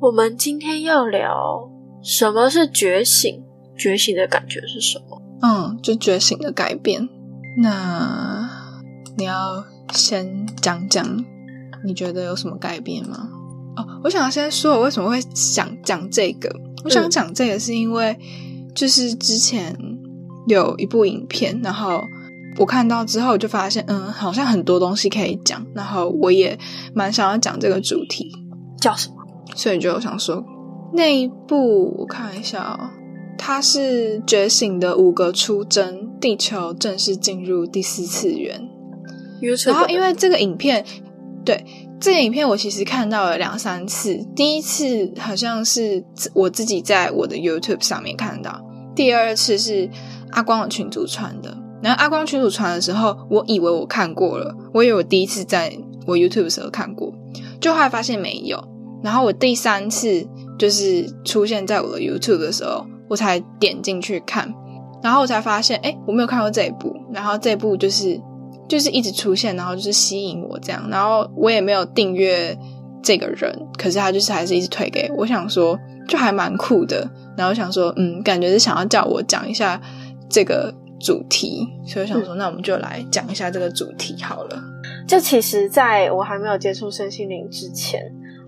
我们今天要聊什么是觉醒？觉醒的感觉是什么？嗯，就觉醒的改变。那你要先讲讲，你觉得有什么改变吗？哦，我想先说，我为什么会想讲这个？我想讲这个是因为，就是之前有一部影片，然后我看到之后就发现，嗯，好像很多东西可以讲，然后我也蛮想要讲这个主题，叫什么？所以就想说，那一部我看一下哦，它是觉醒的五个出征，地球正式进入第四次元。然后因为这个影片，对这个影片我其实看到了两三次，第一次好像是我自己在我的 YouTube 上面看到，第二次是阿光的群主传的。然后阿光群主传的时候，我以为我看过了，我以为我第一次在我 YouTube 时候看过，就后来发现没有。然后我第三次就是出现在我的 YouTube 的时候，我才点进去看，然后我才发现，哎，我没有看过这一部，然后这一部就是就是一直出现，然后就是吸引我这样，然后我也没有订阅这个人，可是他就是还是一直推给我，想说就还蛮酷的，然后想说，嗯，感觉是想要叫我讲一下这个主题，所以想说，那我们就来讲一下这个主题好了。就其实，在我还没有接触身心灵之前。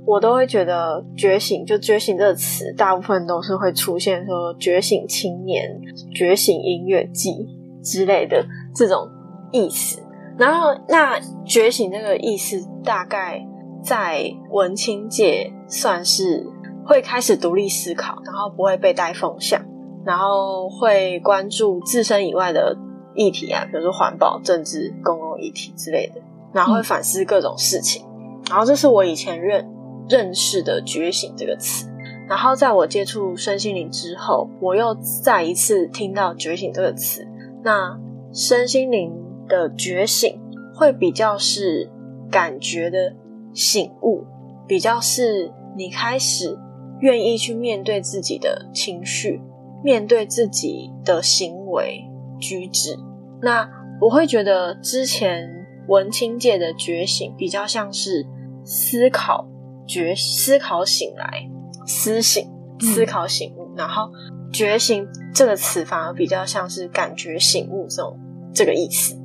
我都会觉得觉醒，就觉醒这个词，大部分都是会出现说觉醒青年、觉醒音乐季之类的这种意思。然后，那觉醒这个意思，大概在文青界算是会开始独立思考，然后不会被带风向，然后会关注自身以外的议题啊，比如说环保、政治、公共议题之类的，然后会反思各种事情。然后，这是我以前认。认识的觉醒这个词，然后在我接触身心灵之后，我又再一次听到觉醒这个词。那身心灵的觉醒会比较是感觉的醒悟，比较是你开始愿意去面对自己的情绪，面对自己的行为举止。那我会觉得之前文青界的觉醒比较像是思考。觉思考醒来，思醒思考醒悟，然后觉醒这个词反而比较像是感觉醒悟这种这个意思。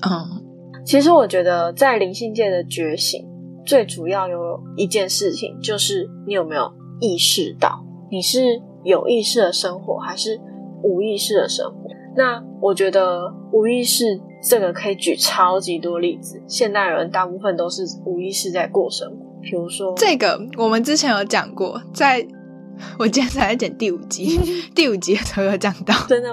嗯，其实我觉得在灵性界的觉醒，最主要有一件事情就是你有没有意识到你是有意识的生活，还是无意识的生活？那我觉得无意识这个可以举超级多例子，现代人大部分都是无意识在过生活。比如说，这个我们之前有讲过，在我今天才在剪第五集，第五集的时候有讲到。真的，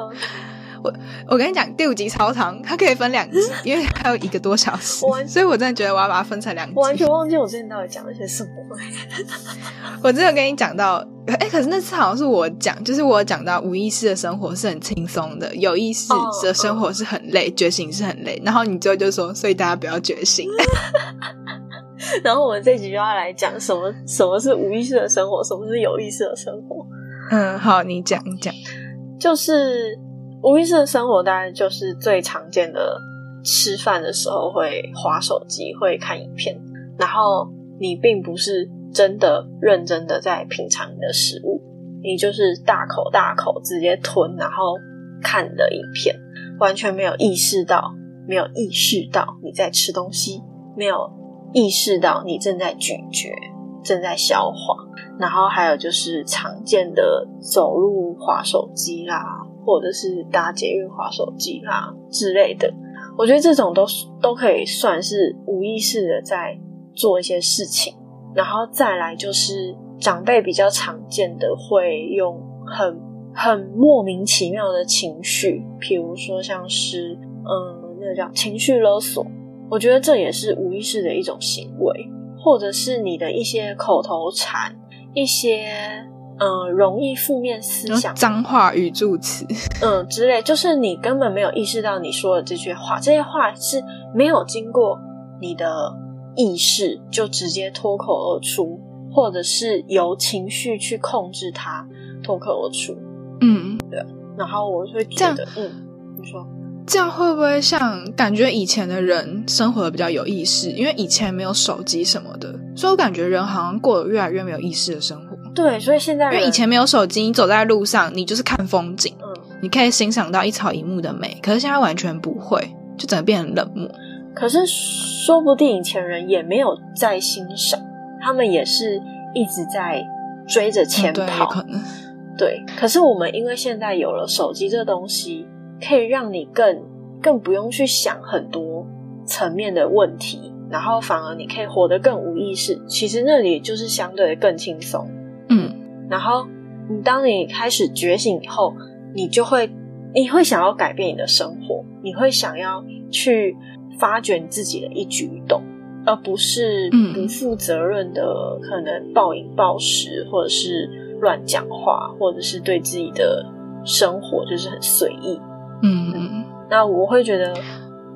我我跟你讲，第五集超长，它可以分两集，因为还有一个多小时，所以我真的觉得我要把它分成两集。我完全忘记我之前到底讲了些什么。我真的跟你讲到，哎，可是那次好像是我讲，就是我讲到无意识的生活是很轻松的，有意识的生活是很累，觉醒是很累。然后你最后就说，所以大家不要觉醒。然后我们这集就要来讲什么什么是无意识的生活，什么是有意识的生活。嗯，好，你讲一讲。就是无意识的生活，当然就是最常见的，吃饭的时候会划手机，会看影片，然后你并不是真的认真的在品尝你的食物，你就是大口大口直接吞，然后看的影片，完全没有意识到，没有意识到你在吃东西，没有。意识到你正在咀嚼，正在消化，然后还有就是常见的走路滑手机啦，或者是搭捷运滑手机啦之类的，我觉得这种都都可以算是无意识的在做一些事情。然后再来就是长辈比较常见的会用很很莫名其妙的情绪，譬如说像是嗯，那个叫情绪勒索。我觉得这也是无意识的一种行为，或者是你的一些口头禅，一些嗯，容易负面思想、脏话语助词，嗯之类，就是你根本没有意识到你说的这句话，这些话是没有经过你的意识就直接脱口而出，或者是由情绪去控制它脱口而出。嗯，对。然后我会觉得，嗯，你说这样会不会像感觉以前的人生活的比较有意识？因为以前没有手机什么的，所以我感觉人好像过得越来越没有意识的生活。对，所以现在因为以前没有手机，你走在路上，你就是看风景，嗯，你可以欣赏到一草一木的美。可是现在完全不会，就整个变得冷漠。可是说不定以前人也没有在欣赏，他们也是一直在追着钱跑，可能对。可是我们因为现在有了手机这东西，可以让你更更不用去想很多层面的问题，然后反而你可以活得更无意识。其实那里就是相对更轻松。嗯，然后你当你开始觉醒以后，你就会你会想要改变你的生活，你会想要去发掘你自己的一举一动，而不是不负责任的可能暴饮暴食，或者是乱讲话，或者是对自己的生活就是很随意。嗯嗯，那我会觉得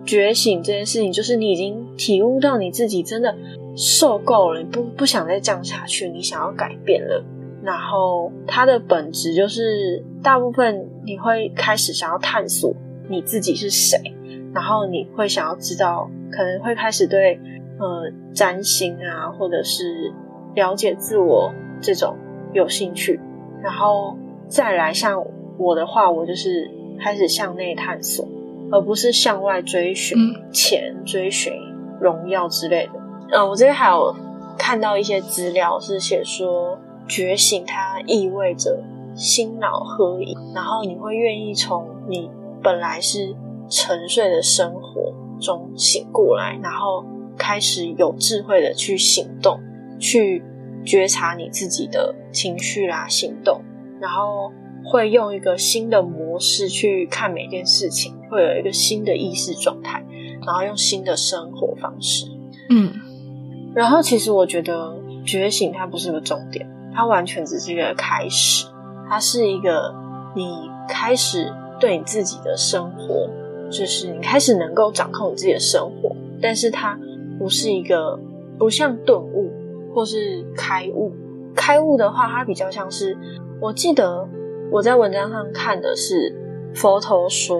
觉醒这件事情，就是你已经体悟到你自己真的。受够了，你不不想再这样下去，你想要改变了。然后它的本质就是，大部分你会开始想要探索你自己是谁，然后你会想要知道，可能会开始对呃占星啊，或者是了解自我这种有兴趣。然后再来像我的话，我就是开始向内探索，而不是向外追寻钱、追寻荣耀之类的。嗯，我这边还有看到一些资料，是写说觉醒它意味着心脑合一，然后你会愿意从你本来是沉睡的生活中醒过来，然后开始有智慧的去行动，去觉察你自己的情绪啦、行动，然后会用一个新的模式去看每件事情，会有一个新的意识状态，然后用新的生活方式，嗯。然后，其实我觉得觉醒它不是个重点，它完全只是一个开始，它是一个你开始对你自己的生活，就是你开始能够掌控你自己的生活。但是它不是一个不像顿悟或是开悟，开悟的话，它比较像是，我记得我在文章上看的是佛陀说，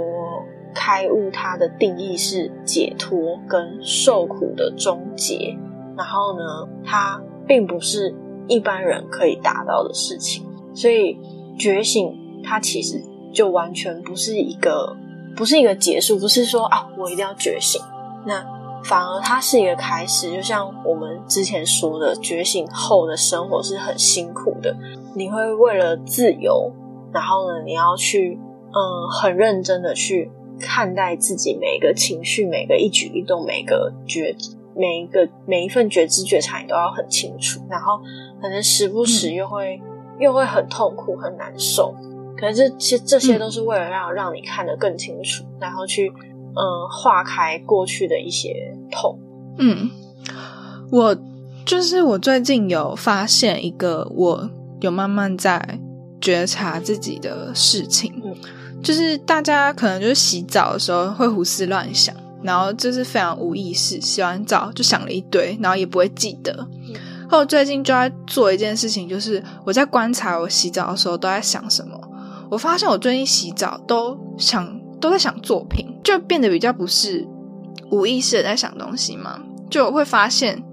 开悟它的定义是解脱跟受苦的终结。然后呢，它并不是一般人可以达到的事情，所以觉醒它其实就完全不是一个，不是一个结束，不是说啊，我一定要觉醒。那反而它是一个开始，就像我们之前说的，觉醒后的生活是很辛苦的，你会为了自由，然后呢，你要去嗯，很认真的去看待自己每一个情绪、每个一举一动、每个觉。每一个每一份觉知觉察，你都要很清楚，然后可能时不时又会又会很痛苦很难受，可是这些这些都是为了让让你看得更清楚，然后去嗯化开过去的一些痛。嗯，我就是我最近有发现一个，我有慢慢在觉察自己的事情，就是大家可能就是洗澡的时候会胡思乱想。然后就是非常无意识，洗完澡就想了一堆，然后也不会记得。后最近就在做一件事情，就是我在观察我洗澡的时候都在想什么。我发现我最近洗澡都想都在想作品，就变得比较不是无意识的在想东西嘛。就会发现，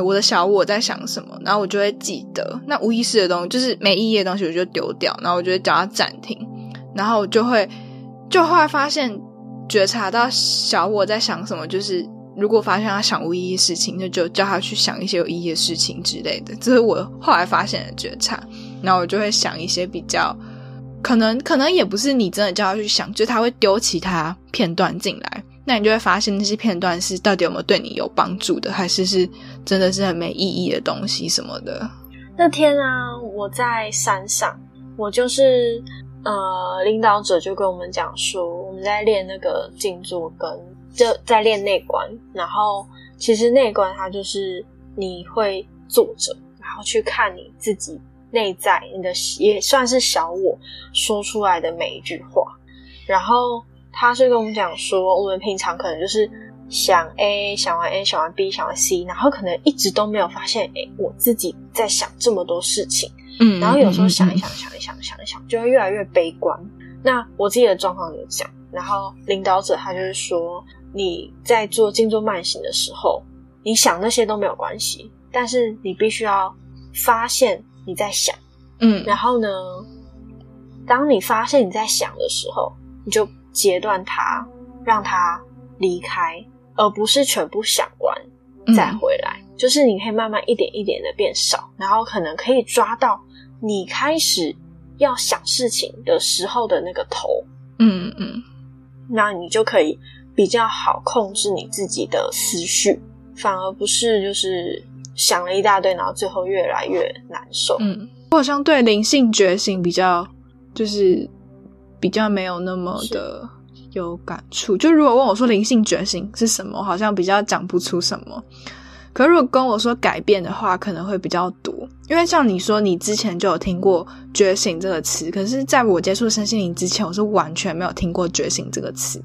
我的小我在想什么，然后我就会记得。那无意识的东西，就是没意义的东西，我就丢掉，然后我就会叫它暂停，然后我就会就后来发现。觉察到小我在想什么，就是如果发现他想无意义事情，那就叫他去想一些有意义的事情之类的。这是我后来发现的觉察，然后我就会想一些比较可能，可能也不是你真的叫他去想，就他会丢其他片段进来，那你就会发现那些片段是到底有没有对你有帮助的，还是是真的是很没意义的东西什么的。那天啊，我在山上，我就是。呃，领导者就跟我们讲说，我们在练那个静坐，跟就在练内观。然后，其实内观它就是你会坐着，然后去看你自己内在，你的也算是小我说出来的每一句话。然后他是跟我们讲说，我们平常可能就是想 A，想完 A，想完 B，想完 C，然后可能一直都没有发现，哎，我自己在想这么多事情。嗯，然后有时候想一想，想一想，想一想，就会越来越悲观。那我自己的状况有讲，然后领导者他就是说，你在做静坐慢行的时候，你想那些都没有关系，但是你必须要发现你在想，嗯，然后呢，当你发现你在想的时候，你就截断它，让它离开，而不是全部想完再回来。就是你可以慢慢一点一点的变少，然后可能可以抓到你开始要想事情的时候的那个头，嗯嗯，那你就可以比较好控制你自己的思绪，反而不是就是想了一大堆，然后最后越来越难受。嗯，我好像对灵性觉醒比较就是比较没有那么的有感触。就如果问我说灵性觉醒是什么，好像比较讲不出什么。可如果跟我说改变的话，可能会比较多，因为像你说，你之前就有听过“觉醒”这个词，可是在我接触身心灵之前，我是完全没有听过“觉醒”这个词，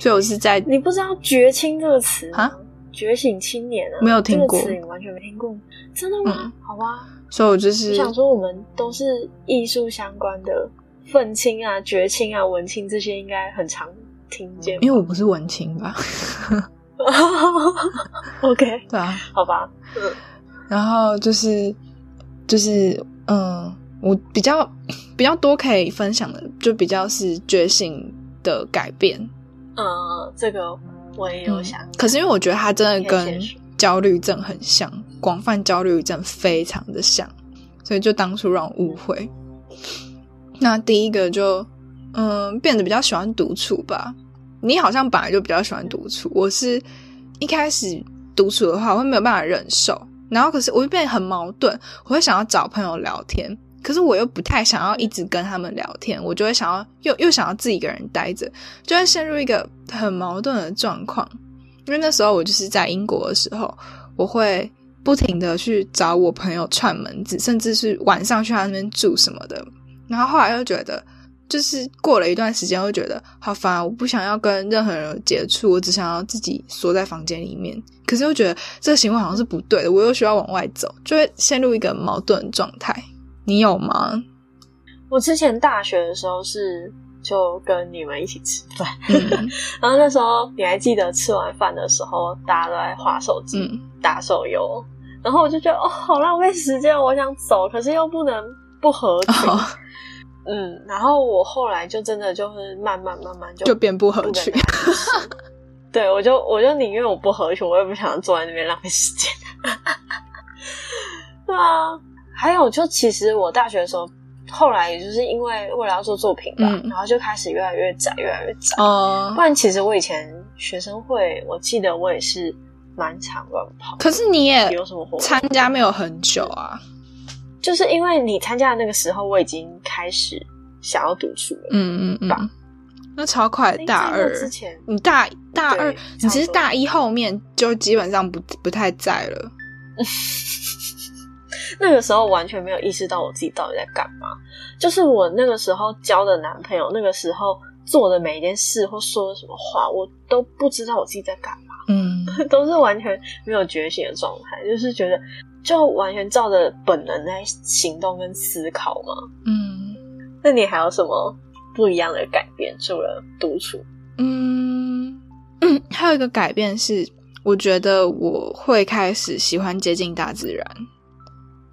所以我是在你不知道“觉醒”这个词啊，“觉醒青年”啊，没有听过，这个词你完全没听过，真的吗？好吧，所以我就是想说，我们都是艺术相关的，愤青啊、绝青啊、文青这些，应该很常听见，因为我不是文青吧。OK，对啊，好吧，嗯，然后就是就是嗯，我比较比较多可以分享的，就比较是觉醒的改变。嗯，这个我也有想，可是因为我觉得它真的跟焦虑症很像，广泛焦虑症非常的像，所以就当初让我误会。那第一个就嗯，变得比较喜欢独处吧。你好像本来就比较喜欢独处，我是一开始独处的话，我会没有办法忍受，然后可是我会变得很矛盾，我会想要找朋友聊天，可是我又不太想要一直跟他们聊天，我就会想要又又想要自己一个人待着，就会陷入一个很矛盾的状况。因为那时候我就是在英国的时候，我会不停的去找我朋友串门子，甚至是晚上去他那边住什么的，然后后来又觉得。就是过了一段时间，又觉得好烦，我不想要跟任何人接触，我只想要自己缩在房间里面。可是又觉得这个行为好像是不对的，我又需要往外走，就会陷入一个矛盾状态。你有吗？我之前大学的时候是就跟你们一起吃饭，然后那时候你还记得吃完饭的时候，大家都在划手机、打手游，然后我就觉得哦，好浪费时间，我想走，可是又不能不合群。嗯，然后我后来就真的就是慢慢慢慢就就变不合群，对我就我就宁愿我不合群，我也不想坐在那边浪费时间。对啊，还有就其实我大学的时候，后来也就是因为为了要做作品吧，然后就开始越来越窄，越来越窄。哦，不然其实我以前学生会，我记得我也是蛮常乱跑。可是你也有什么活参加没有很久啊？就是因为你参加的那个时候，我已经开始想要读书了。嗯嗯嗯，那超快，大二之前，你大大二，你其实大一后面就基本上不不太在了。那个时候完全没有意识到我自己到底在干嘛。就是我那个时候交的男朋友，那个时候做的每一件事或说的什么话，我都不知道我自己在干嘛。嗯，都是完全没有觉醒的状态，就是觉得。就完全照着本能在行动跟思考吗？嗯，那你还有什么不一样的改变？除了独处，嗯嗯，还有一个改变是，我觉得我会开始喜欢接近大自然。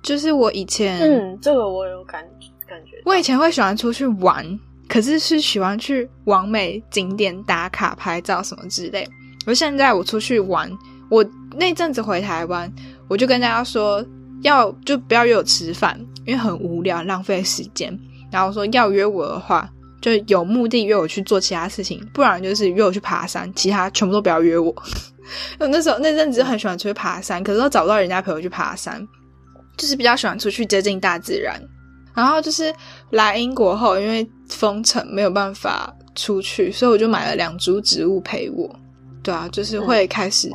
就是我以前，嗯，这个我有感感觉。我以前会喜欢出去玩，可是是喜欢去完美景点打卡拍照什么之类。而现在我出去玩，我那阵子回台湾。我就跟大家说，要就不要约我吃饭，因为很无聊，浪费时间。然后说要约我的话，就有目的约我去做其他事情，不然就是约我去爬山，其他全部都不要约我。我 那时候那阵子很喜欢出去爬山，可是都找不到人家陪我去爬山，就是比较喜欢出去接近大自然。然后就是来英国后，因为封城没有办法出去，所以我就买了两株植物陪我。对啊，就是会开始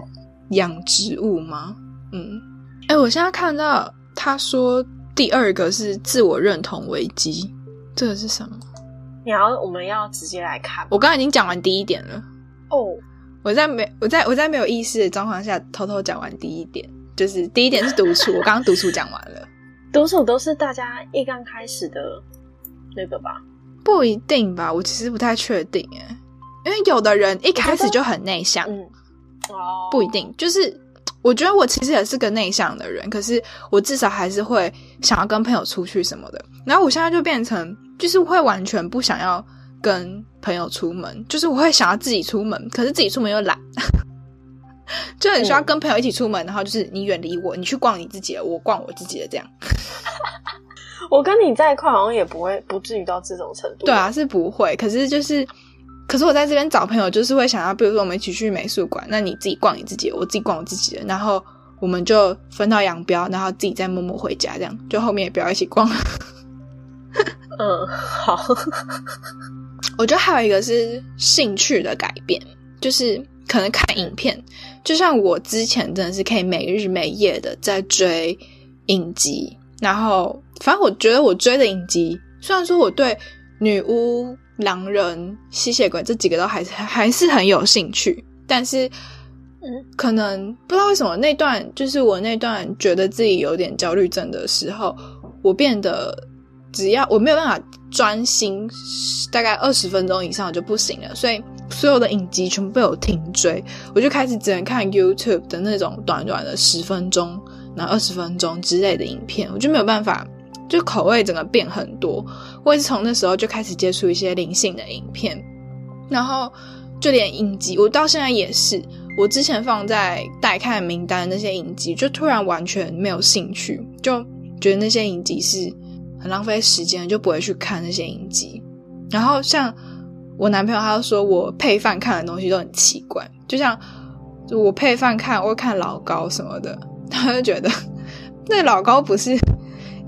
养植物吗？嗯。哎，我现在看到他说第二个是自我认同危机，这个是什么？你要我们要直接来看。我刚刚已经讲完第一点了。哦，我在没我在我在没有意识的状况下偷偷讲完第一点，就是第一点是独处。我刚刚独处讲完了，独处都是大家一刚开始的那个吧？不一定吧？我其实不太确定哎，因为有的人一开始就很内向。嗯，哦，不一定，就是。我觉得我其实也是个内向的人，可是我至少还是会想要跟朋友出去什么的。然后我现在就变成，就是会完全不想要跟朋友出门，就是我会想要自己出门，可是自己出门又懒，就很需要跟朋友一起出门。然后就是你远离我，你去逛你自己的，我逛我自己的，这样。我跟你在一块好像也不会不至于到这种程度。对啊，是不会。可是就是。可是我在这边找朋友，就是会想要，比如说我们一起去美术馆，那你自己逛你自己，我自己逛我自己的，然后我们就分道扬镳，然后自己再默默回家，这样就后面也不要一起逛。嗯，好。我觉得还有一个是兴趣的改变，就是可能看影片，就像我之前真的是可以每日每夜的在追影集，然后反正我觉得我追的影集，虽然说我对女巫。狼人、吸血鬼这几个都还是还是很有兴趣，但是，嗯，可能不知道为什么那段就是我那段觉得自己有点焦虑症的时候，我变得只要我没有办法专心，大概二十分钟以上就不行了，所以所有的影集全部被我停追，我就开始只能看 YouTube 的那种短短的十分钟、那二十分钟之类的影片，我就没有办法。就口味整个变很多，我也是从那时候就开始接触一些灵性的影片，然后就连影集，我到现在也是，我之前放在待看名单那些影集，就突然完全没有兴趣，就觉得那些影集是很浪费时间，就不会去看那些影集。然后像我男朋友，他就说我配饭看的东西都很奇怪，就像我配饭看，我看老高什么的，他就觉得 那老高不是。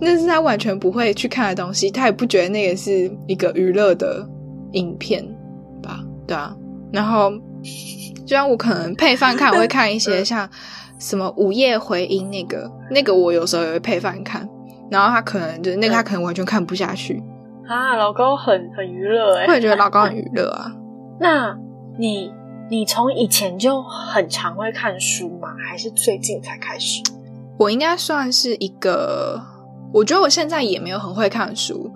那是他完全不会去看的东西，他也不觉得那个是一个娱乐的影片吧？对啊，然后就像我可能配饭看，我会看一些 像什么午夜回音那个，那个我有时候也会配饭看，然后他可能就是那个他可能完全看不下去啊。老高很很娱乐哎，我也觉得老高很娱乐啊。那你你从以前就很常会看书吗？还是最近才开始？我应该算是一个。我觉得我现在也没有很会看书，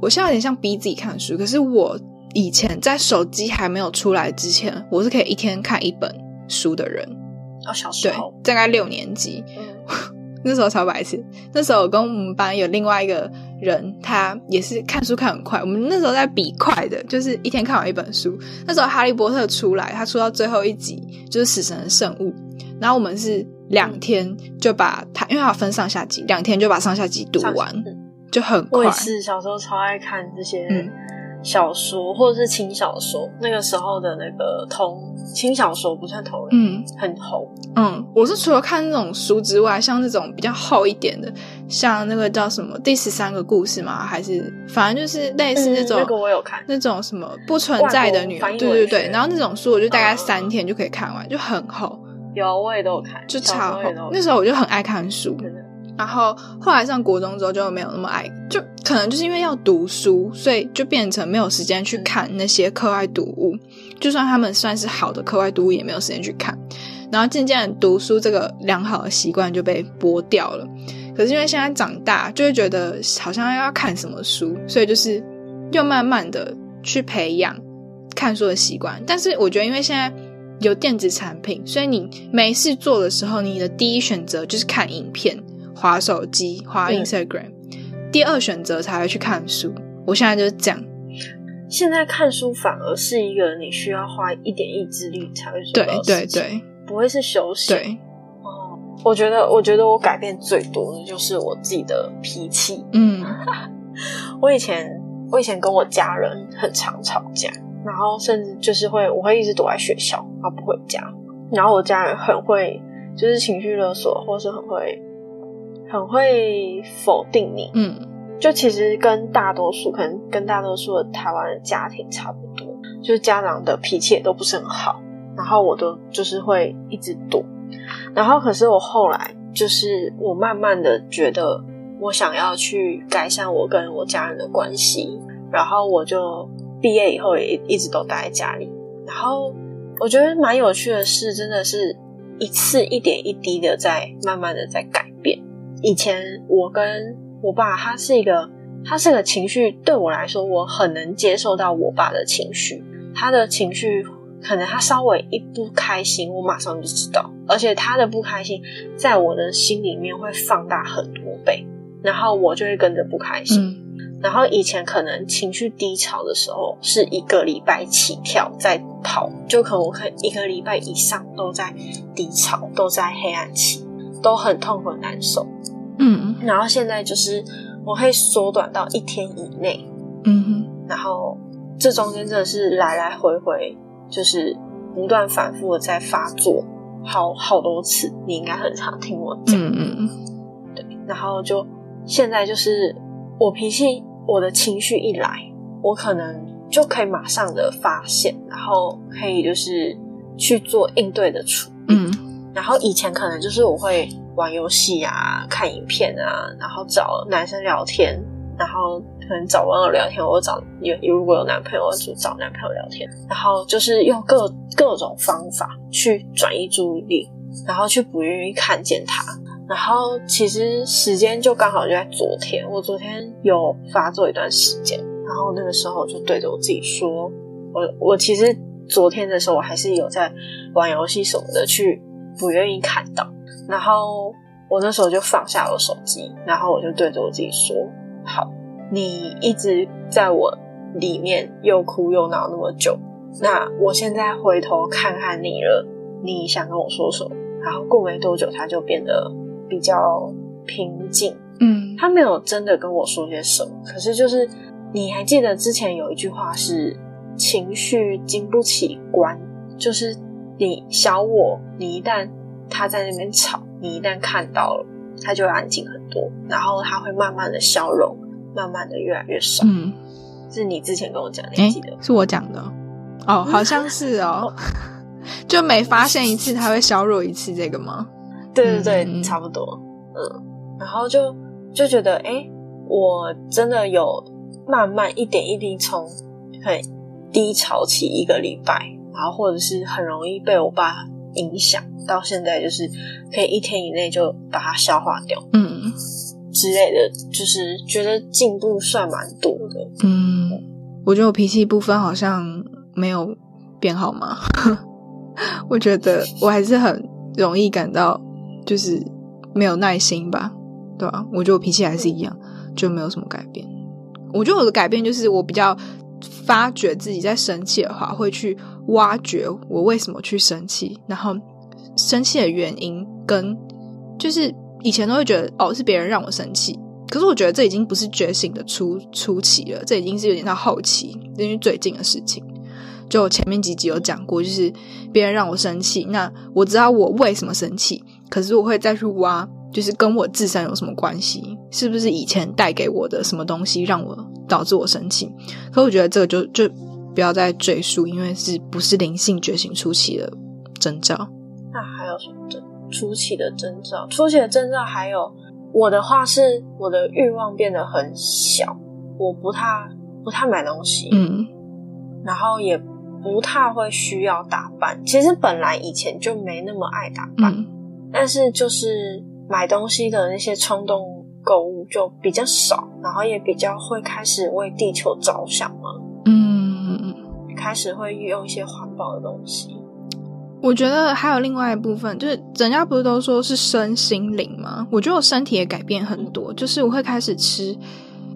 我现在有点像逼自己看书。可是我以前在手机还没有出来之前，我是可以一天看一本书的人。哦，小时候大概六年级，那时候超白痴。那时候我跟我们班有另外一个人，他也是看书看很快。我们那时候在比快的，就是一天看完一本书。那时候《哈利波特》出来，他出到最后一集就是死神的圣物，然后我们是。两天就把它，因为它分上下集，两天就把上下集读完，就很快。我也是小时候超爱看这些小说或者是轻小说，那个时候的那个同轻小说不算同人，嗯，很红。嗯，我是除了看那种书之外，像那种比较厚一点的，像那个叫什么第十三个故事吗？还是反正就是类似那种，那个我有看，那种什么不存在的女，对对对。然后那种书我就大概三天就可以看完，就很厚。有，我也都有看，就超厚。那时候我就很爱看书，然后后来上国中之后就没有那么爱，就可能就是因为要读书，所以就变成没有时间去看那些课外读物。就算他们算是好的课外读物，也没有时间去看。然后渐渐读书这个良好的习惯就被剥掉了。可是因为现在长大，就会觉得好像要看什么书，所以就是又慢慢的去培养看书的习惯。但是我觉得，因为现在。有电子产品，所以你没事做的时候，你的第一选择就是看影片、滑手机、滑 Instagram，第二选择才会去看书。我现在就是这样。现在看书反而是一个你需要花一点意志力才会做对对对，不会是休息。对哦，我觉得，我觉得我改变最多的就是我自己的脾气。嗯，我以前，我以前跟我家人很常吵架。然后甚至就是会，我会一直躲在学校，然后不回家。然后我家人很会，就是情绪勒索，或是很会，很会否定你。嗯，就其实跟大多数，可能跟大多数的台湾的家庭差不多，就是家长的脾气也都不是很好。然后我都就是会一直躲。然后可是我后来就是我慢慢的觉得，我想要去改善我跟我家人的关系，然后我就毕业以后也一直都待在家里。然后我觉得蛮有趣的是，真的是一次一点一滴的在慢慢的在改变。以前我跟我爸，他是一个，他是个情绪对我来说，我很能接受到我爸的情绪。他的情绪可能他稍微一不开心，我马上就知道，而且他的不开心在我的心里面会放大很多倍。然后我就会跟着不开心。然后以前可能情绪低潮的时候，是一个礼拜起跳在跑，就可能我可能一个礼拜以上都在低潮，都在黑暗期，都很痛苦难受。嗯，然后现在就是我会缩短到一天以内。嗯哼，然后这中间真的是来来回回，就是不断反复的在发作，好好多次。你应该很常听我讲。嗯嗯嗯，对，然后就。现在就是我脾气，我的情绪一来，我可能就可以马上的发现，然后可以就是去做应对的处理。嗯，然后以前可能就是我会玩游戏啊、看影片啊，然后找男生聊天，然后可能找网友聊天，我找有如果有男朋友就找男朋友聊天，然后就是用各各种方法去转移注意力，然后去不愿意看见他。然后其实时间就刚好就在昨天，我昨天有发作一段时间，然后那个时候我就对着我自己说，我我其实昨天的时候我还是有在玩游戏什么的，去不愿意看到，然后我那时候就放下了手机，然后我就对着我自己说，好，你一直在我里面又哭又闹那么久，那我现在回头看看你了，你想跟我说什么？然后过没多久，他就变得。比较平静，嗯，他没有真的跟我说些什么，可是就是你还记得之前有一句话是情绪经不起关，就是你小我，你一旦他在那边吵，你一旦看到了，他就会安静很多，然后他会慢慢的消融，慢慢的越来越少。嗯，是你之前跟我讲，你记得是我讲的。哦，好像是哦，就每发现一次，他会削弱一次这个吗？对对对，差不多，嗯，然后就就觉得，哎，我真的有慢慢一点一滴从很低潮期一个礼拜，然后或者是很容易被我爸影响，到现在就是可以一天以内就把它消化掉，嗯，之类的，就是觉得进步算蛮多的。嗯，我觉得我脾气部分好像没有变好吗？我觉得我还是很容易感到。就是没有耐心吧，对吧？我觉得我脾气还是一样，就没有什么改变。我觉得我的改变就是我比较发觉自己在生气的话，会去挖掘我为什么去生气，然后生气的原因跟就是以前都会觉得哦是别人让我生气，可是我觉得这已经不是觉醒的初初期了，这已经是有点到后期，因为最近的事情。就前面几集有讲过，就是别人让我生气，那我知道我为什么生气。可是我会再去挖，就是跟我自身有什么关系？是不是以前带给我的什么东西让我导致我生气？可我觉得这个就就不要再赘述，因为是不是灵性觉醒初期的征兆？那还有什么征初期的征兆？初期的征兆还有我的话是我的欲望变得很小，我不太不太买东西，嗯，然后也不太会需要打扮。其实本来以前就没那么爱打扮。但是就是买东西的那些冲动购物就比较少，然后也比较会开始为地球着想嘛。嗯，开始会运用一些环保的东西。我觉得还有另外一部分，就是人家不是都说是身心灵吗？我觉得我身体也改变很多，就是我会开始吃，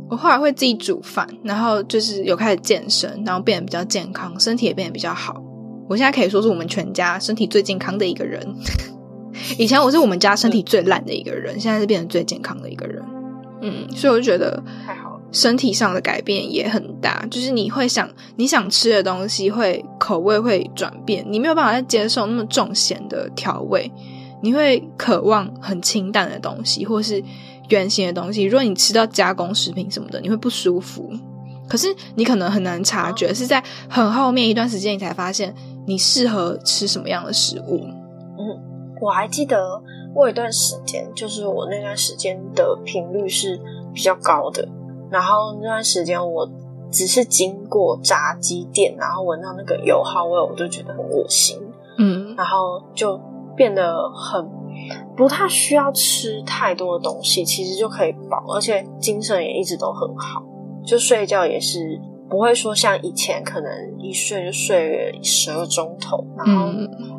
我后来会自己煮饭，然后就是有开始健身，然后变得比较健康，身体也变得比较好。我现在可以说是我们全家身体最健康的一个人。以前我是我们家身体最烂的一个人，现在是变成最健康的一个人。嗯，所以我就觉得身体上的改变也很大。就是你会想你想吃的东西，会口味会转变，你没有办法再接受那么重咸的调味，你会渴望很清淡的东西，或是原形的东西。如果你吃到加工食品什么的，你会不舒服。可是你可能很难察觉，是在很后面一段时间，你才发现你适合吃什么样的食物。嗯我还记得我有一段时间，就是我那段时间的频率是比较高的，然后那段时间我只是经过炸鸡店，然后闻到那个油耗味，我就觉得很恶心，嗯，然后就变得很不太需要吃太多的东西，其实就可以饱，而且精神也一直都很好，就睡觉也是不会说像以前可能一睡就睡十二钟头，然后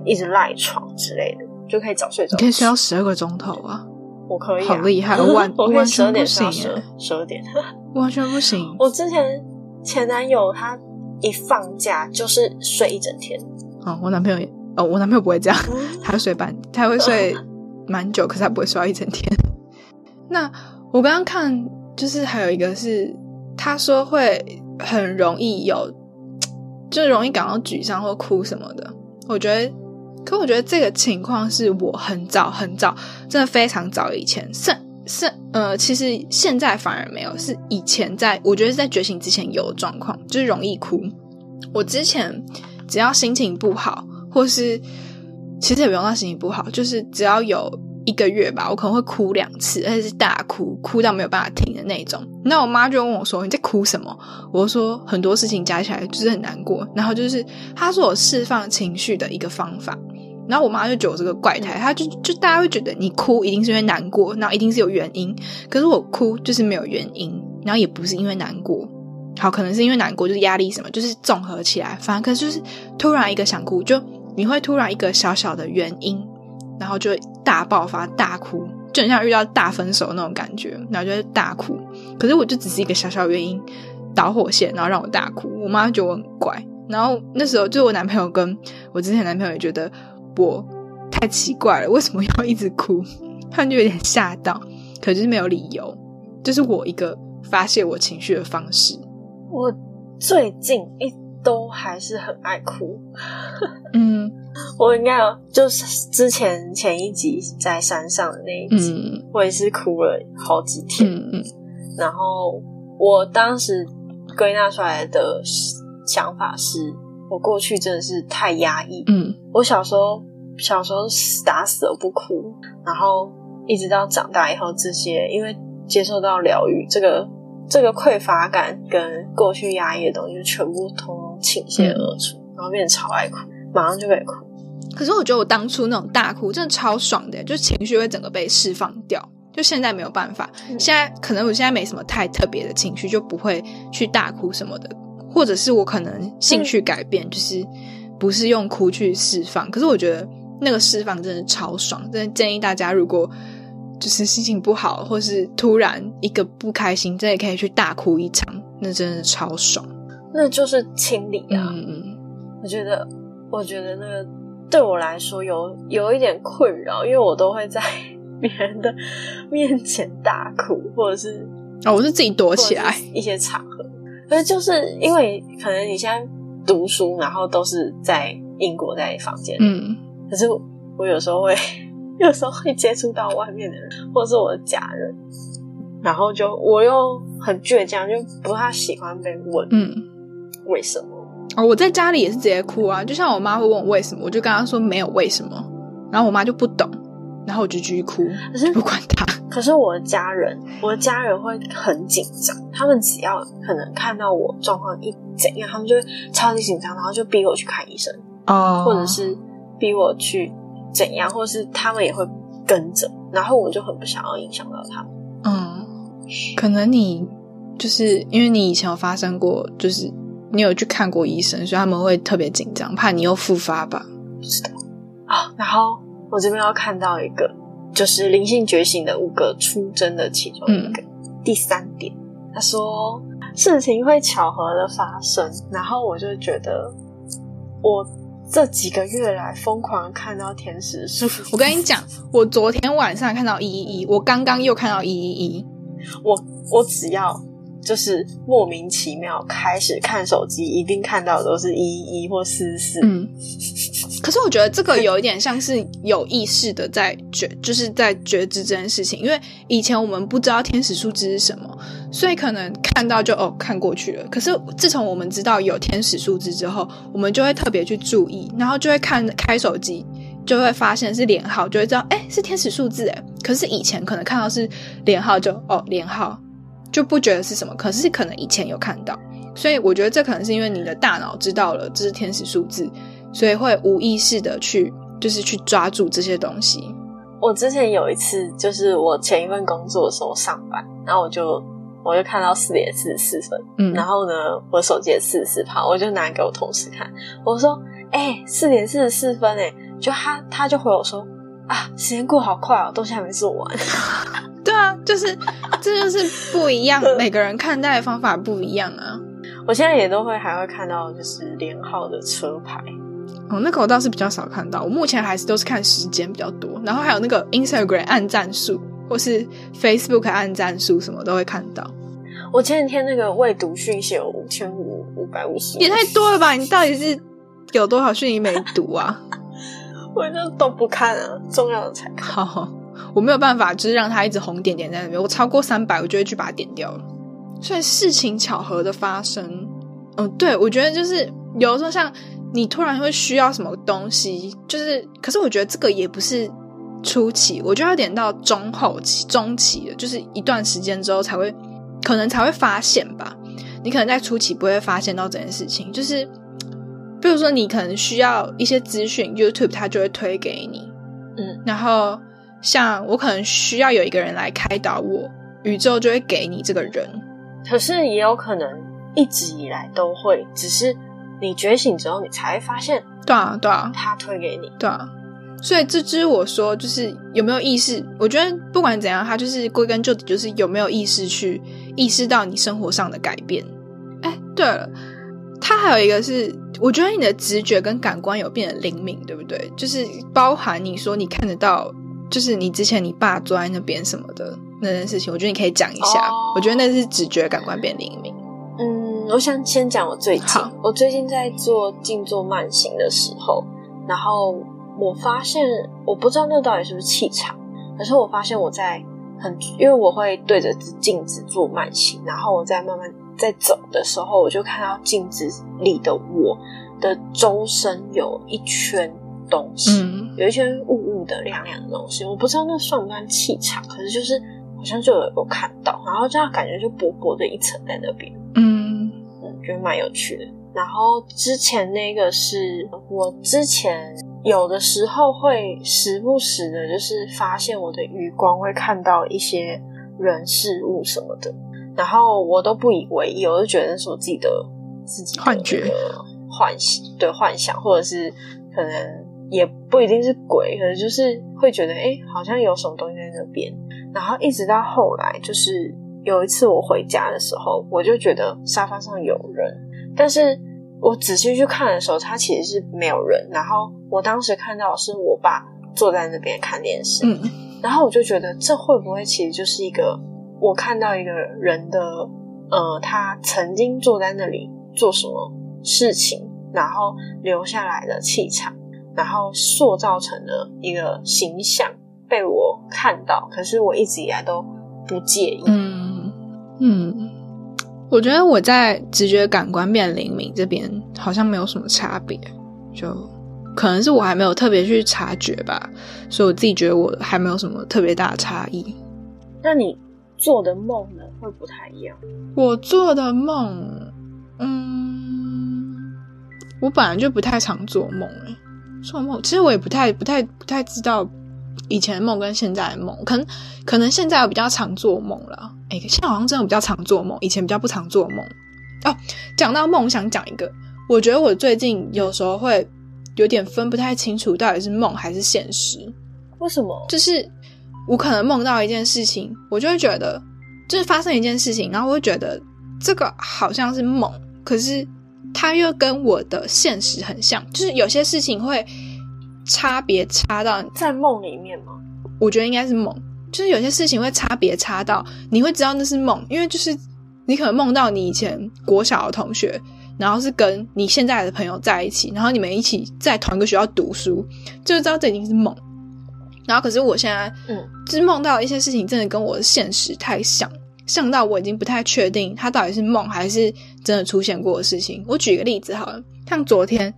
一直赖床之类的。就可以早睡早。你可以睡到十二个钟头啊！我可以，好厉害！我完我完全不行，十二点 完全不行。我之前前男友他一放假就是睡一整天。哦，我男朋友也哦，我男朋友不会这样，他会睡半，他会睡蛮久，可是他不会睡到一整天。那我刚刚看，就是还有一个是，他说会很容易有，就容易感到沮丧或哭什么的。我觉得。可我觉得这个情况是我很早很早，真的非常早以前，是是呃，其实现在反而没有，是以前在我觉得在觉醒之前有的状况，就是容易哭。我之前只要心情不好，或是其实也不用到心情不好，就是只要有一个月吧，我可能会哭两次，而且是大哭，哭到没有办法停的那种。那我妈就问我说：“你在哭什么？”我说：“很多事情加起来就是很难过。”然后就是她说我释放情绪的一个方法。然后我妈就觉得我这个怪胎，她就就大家会觉得你哭一定是因为难过，然后一定是有原因。可是我哭就是没有原因，然后也不是因为难过，好可能是因为难过就是压力什么，就是综合起来，反正可是就是突然一个想哭，就你会突然一个小小的原因，然后就大爆发大哭，就很像遇到大分手那种感觉，然后就会大哭。可是我就只是一个小小原因导火线，然后让我大哭。我妈觉得我很怪，然后那时候就我男朋友跟我之前男朋友也觉得。我太奇怪了，为什么要一直哭？他就有点吓到，可是没有理由，这是我一个发泄我情绪的方式。我最近一都还是很爱哭。嗯，我应该有，就是之前前一集在山上的那一集，我也是哭了好几天。嗯嗯，然后我当时归纳出来的想法是。我过去真的是太压抑，嗯，我小时候小时候打死都不哭，然后一直到长大以后，这些因为接受到疗愈，这个这个匮乏感跟过去压抑的东西就全部通通倾泻而出，然后变得超爱哭，马上就可以哭。可是我觉得我当初那种大哭真的超爽的，就情绪会整个被释放掉。就现在没有办法，现在可能我现在没什么太特别的情绪，就不会去大哭什么的。或者是我可能兴趣改变，就是不是用哭去释放，可是我觉得那个释放真的超爽，真的建议大家，如果就是心情不好，或是突然一个不开心，真的可以去大哭一场，那真的超爽。那就是清理啊！嗯嗯，我觉得，我觉得那个对我来说有有一点困扰，因为我都会在 别人的面前大哭，或者是哦，我是自己躲起来一些场合。可是就是因为可能你现在读书，然后都是在英国在房间，嗯，可是我有时候会，有时候会接触到外面的人，或者是我的家人，然后就我又很倔强，就不太喜欢被问，嗯，为什么？哦，我在家里也是直接哭啊，就像我妈会问我为什么，我就跟她说没有为什么，然后我妈就不懂。然后我就继续哭，可是不管他。可是我的家人，我的家人会很紧张。他们只要可能看到我状况一怎样，他们就会超级紧张，然后就逼我去看医生，哦，或者是逼我去怎样，或者是他们也会跟着。然后我就很不想要影响到他们。嗯，可能你就是因为你以前有发生过，就是你有去看过医生，所以他们会特别紧张，怕你又复发吧？不知道啊。然后。我这边要看到一个，就是灵性觉醒的五个出征的其中一个第三点。他说事情会巧合的发生，然后我就觉得我这几个月来疯狂看到天使树。我跟你讲，我昨天晚上看到一一一，我刚刚又看到一一一，我我只要。就是莫名其妙开始看手机，一定看到的都是一一或四四。嗯，可是我觉得这个有一点像是有意识的在觉，就是在觉知这件事情。因为以前我们不知道天使数字是什么，所以可能看到就哦看过去了。可是自从我们知道有天使数字之后，我们就会特别去注意，然后就会看开手机。就会发现是连号，就会知道哎是天使数字哎。可是以前可能看到是连号就哦连号就不觉得是什么，可是可能以前有看到，所以我觉得这可能是因为你的大脑知道了这是天使数字，所以会无意识的去就是去抓住这些东西。我之前有一次就是我前一份工作的时候上班，然后我就。我就看到四点四十四分，嗯，然后呢，我手机也四十四趴，我就拿给我同事看，我说：“哎，四点四十四分，哎，就他，他就回我说：啊，时间过好快哦，东西还没做完。”对啊，就是这就是不一样，每个人看待的方法不一样啊。我现在也都会还会看到就是连号的车牌，哦，那个我倒是比较少看到，我目前还是都是看时间比较多，然后还有那个 Instagram 按赞数。或是 Facebook 按赞数什么都会看到。我前几天那个未读讯息有五千五五百五十，也太多了吧？你到底是有多少讯息没读啊？我就都不看啊，重要的才看。好，我没有办法，就是让它一直红点点在那边。我超过三百，我就会去把它点掉了。所以事情巧合的发生，嗯，对，我觉得就是有的时候像你突然会需要什么东西，就是可是我觉得这个也不是。初期，我就要点到中后期、中期的，就是一段时间之后才会，可能才会发现吧。你可能在初期不会发现到这件事情，就是，比如说你可能需要一些资讯，YouTube 它就会推给你，嗯，然后像我可能需要有一个人来开导我，宇宙就会给你这个人。可是也有可能一直以来都会，只是你觉醒之后你才会发现，对啊，对啊，他推给你，对啊。所以，这支我说就是有没有意识？我觉得不管怎样，他就是归根究底，就是有没有意识去意识到你生活上的改变。哎，对了，他还有一个是，我觉得你的直觉跟感官有变得灵敏，对不对？就是包含你说你看得到，就是你之前你爸坐在那边什么的那件事情，我觉得你可以讲一下。我觉得那是直觉感官变灵敏。嗯，我想先讲我最近，我最近在做静坐慢行的时候，然后。我发现我不知道那到底是不是气场，可是我发现我在很，因为我会对着镜子做慢行，然后我在慢慢在走的时候，我就看到镜子里的我的周身有一圈东西，有一些雾雾的亮亮的东西，我不知道那算不算气场，可是就是好像就有有看到，然后这样感觉就薄薄的一层在那边，嗯嗯，觉得蛮有趣的。然后之前那个是我之前。有的时候会时不时的，就是发现我的余光会看到一些人事物什么的，然后我都不以为意，我就觉得是我自己的自己幻觉、幻想，对幻想，或者是可能也不一定是鬼，可能就是会觉得哎，好像有什么东西在那边。然后一直到后来，就是有一次我回家的时候，我就觉得沙发上有人，但是。我仔细去看的时候，他其实是没有人。然后我当时看到是我爸坐在那边看电视，嗯，然后我就觉得这会不会其实就是一个我看到一个人的，呃，他曾经坐在那里做什么事情，然后留下来的气场，然后塑造成了一个形象被我看到，可是我一直以来都不介意，嗯嗯。我觉得我在直觉感官变灵敏这边好像没有什么差别，就可能是我还没有特别去察觉吧，所以我自己觉得我还没有什么特别大的差异。那你做的梦呢，会不太一样？我做的梦，嗯，我本来就不太常做梦诶，做梦其实我也不太、不太、不太知道。以前的梦跟现在的梦，可能可能现在我比较常做梦了。哎，现在好像真的比较常做梦，以前比较不常做梦。哦，讲到梦，想讲一个，我觉得我最近有时候会有点分不太清楚，到底是梦还是现实。为什么？就是我可能梦到一件事情，我就会觉得，就是发生一件事情，然后我会觉得这个好像是梦，可是它又跟我的现实很像，就是有些事情会。差别差到在梦里面吗？我觉得应该是梦，就是有些事情会差别差到你会知道那是梦，因为就是你可能梦到你以前国小的同学，然后是跟你现在的朋友在一起，然后你们一起在同一个学校读书，就知道这已经是梦。然后可是我现在，嗯，就是梦到一些事情真的跟我的现实太像，像到我已经不太确定它到底是梦还是真的出现过的事情。我举个例子好了，像昨天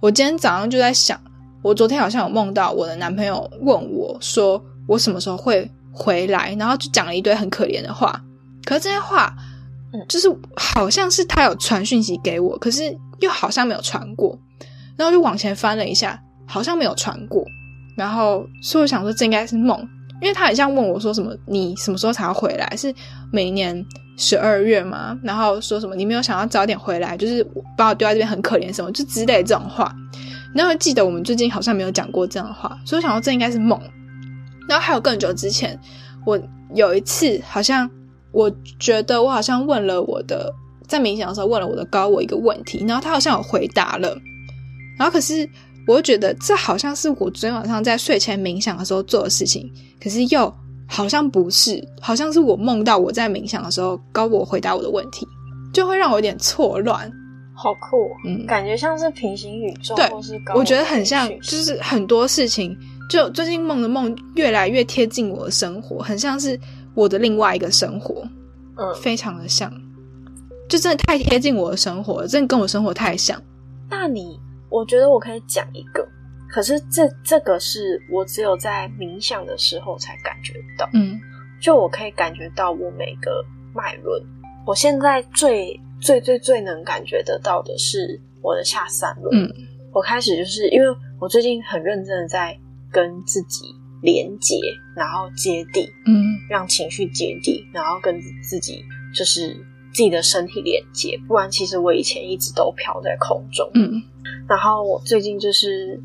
我今天早上就在想。我昨天好像有梦到我的男朋友问我说我什么时候会回来，然后就讲了一堆很可怜的话。可是这些话，就是好像是他有传讯息给我，可是又好像没有传过。然后就往前翻了一下，好像没有传过。然后所以我想说这应该是梦，因为他很像问我说什么你什么时候才要回来？是每年十二月吗？然后说什么你没有想要早点回来，就是把我丢在这边很可怜什么，就之类这种话。然后记得我们最近好像没有讲过这样的话，所以我想到这应该是梦。然后还有更久之前，我有一次好像。我觉得我好像问了我的，在冥想的时候问了我的高我一个问题，然后他好像有回答了，然后可是我又觉得这好像是我昨天晚上在睡前冥想的时候做的事情，可是又好像不是，好像是我梦到我在冥想的时候高我回答我的问题，就会让我有点错乱。好酷，嗯，感觉像是平行宇宙，对，我觉得很像，就是很多事情，就最近梦的梦越来越贴近我的生活，很像是。我的另外一个生活，嗯，非常的像，就真的太贴近我的生活了，真的跟我生活太像。那你，我觉得我可以讲一个，可是这这个是我只有在冥想的时候才感觉到，嗯，就我可以感觉到我每个脉轮。我现在最最最最能感觉得到的是我的下三轮。嗯，我开始就是因为我最近很认真的在跟自己。连接，然后接地，嗯，让情绪接地，然后跟自己就是自己的身体连接。不然，其实我以前一直都飘在空中，嗯。然后我最近就是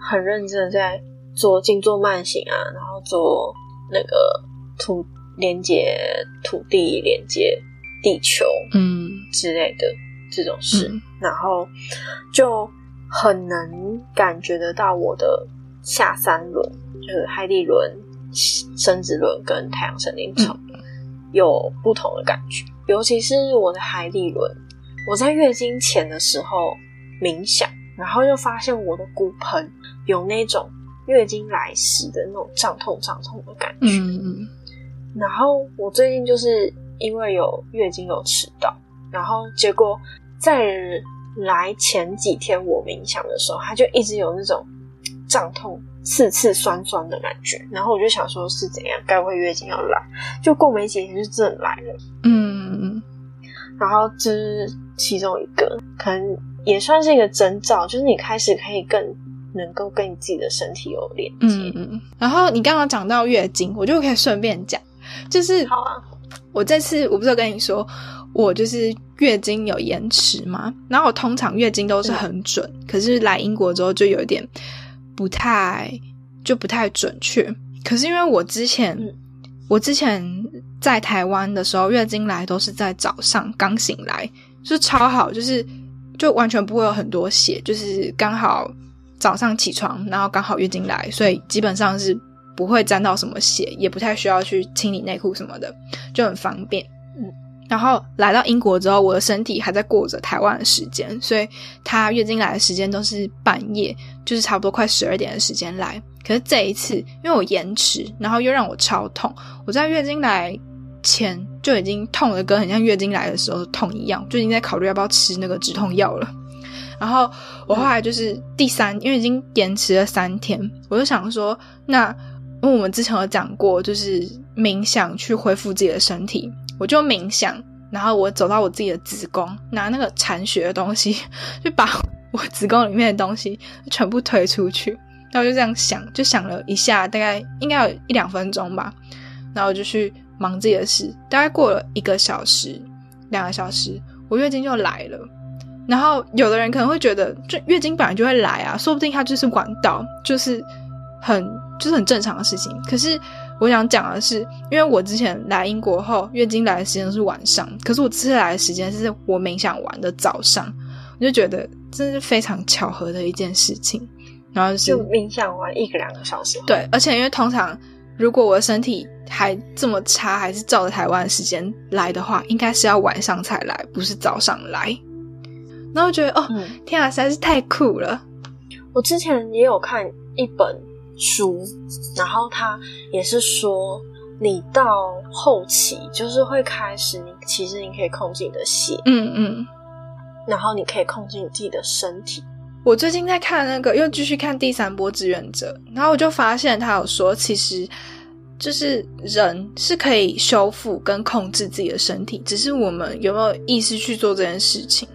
很认真的在做静坐慢行啊，然后做那个土连接土地、连接地球，嗯之类的这种事，然后就很能感觉得到我的下三轮。就是海底轮、生殖轮跟太阳神灵场有不同的感觉，尤其是我的海底轮，我在月经前的时候冥想，然后就发现我的骨盆有那种月经来时的那种胀痛、胀痛的感觉。嗯嗯。然后我最近就是因为有月经有迟到，然后结果在来前几天我冥想的时候，它就一直有那种胀痛。刺刺酸酸的感觉，然后我就想说，是怎样？该不会月经要来？就过没几天就真的来了。嗯，然后这是其中一个，可能也算是一个征兆，就是你开始可以更能够跟你自己的身体有连接。嗯，然后你刚刚讲到月经，我就可以顺便讲，就是好啊。我这次我不是跟你说，我就是月经有延迟嘛，然后我通常月经都是很准，可是来英国之后就有点。不太就不太准确，可是因为我之前我之前在台湾的时候，月经来都是在早上刚醒来，就超好，就是就完全不会有很多血，就是刚好早上起床，然后刚好月经来，所以基本上是不会沾到什么血，也不太需要去清理内裤什么的，就很方便。然后来到英国之后，我的身体还在过着台湾的时间，所以她月经来的时间都是半夜，就是差不多快十二点的时间来。可是这一次，因为我延迟，然后又让我超痛，我在月经来前就已经痛的跟很像月经来的时候痛一样，就已经在考虑要不要吃那个止痛药了。然后我后来就是第三，因为已经延迟了三天，我就想说，那因为我们之前有讲过，就是冥想去恢复自己的身体。我就冥想，然后我走到我自己的子宫，拿那个铲血的东西，就把我子宫里面的东西全部推出去。然后就这样想，就想了一下，大概应该有一两分钟吧。然后就去忙自己的事。大概过了一个小时、两个小时，我月经就来了。然后有的人可能会觉得，就月经本来就会来啊，说不定它就是管道，就是很就是很正常的事情。可是。我想讲的是，因为我之前来英国后，月经来的时间是晚上，可是我这次来的时间是我冥想完的早上，我就觉得这是非常巧合的一件事情。然后是冥想完一个两个小时，对，而且因为通常如果我的身体还这么差，还是照着台湾时间来的话，应该是要晚上才来，不是早上来。然后觉得哦，天啊，实在是太酷了！我之前也有看一本。书，然后他也是说，你到后期就是会开始，你其实你可以控制你的血，嗯嗯，然后你可以控制你自己的身体，我最近在看那个，又继续看第三波志愿者，然后我就发现他有说，其实就是人是可以修复跟控制自己的身体，只是我们有没有意识去做这件事情。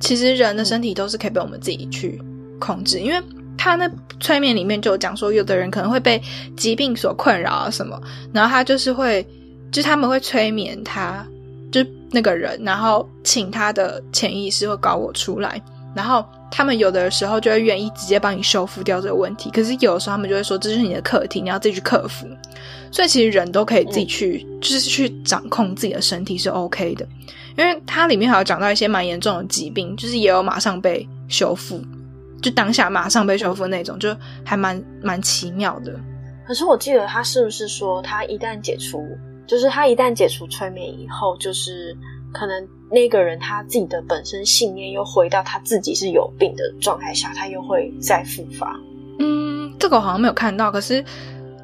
其实人的身体都是可以被我们自己去控制，因为他那催眠里面就有讲说，有的人可能会被疾病所困扰啊什么，然后他就是会，就他们会催眠他，就那个人，然后请他的潜意识或搞我出来，然后。他们有的时候就会愿意直接帮你修复掉这个问题，可是有的时候他们就会说这是你的课题，你要自己去克服。所以其实人都可以自己去，就是去掌控自己的身体是 OK 的，因为它里面还有讲到一些蛮严重的疾病，就是也有马上被修复，就当下马上被修复那种，就还蛮蛮奇妙的。可是我记得他是不是说，他一旦解除，就是他一旦解除催眠以后，就是可能。那个人他自己的本身信念又回到他自己是有病的状态下，他又会再复发。嗯，这个我好像没有看到，可是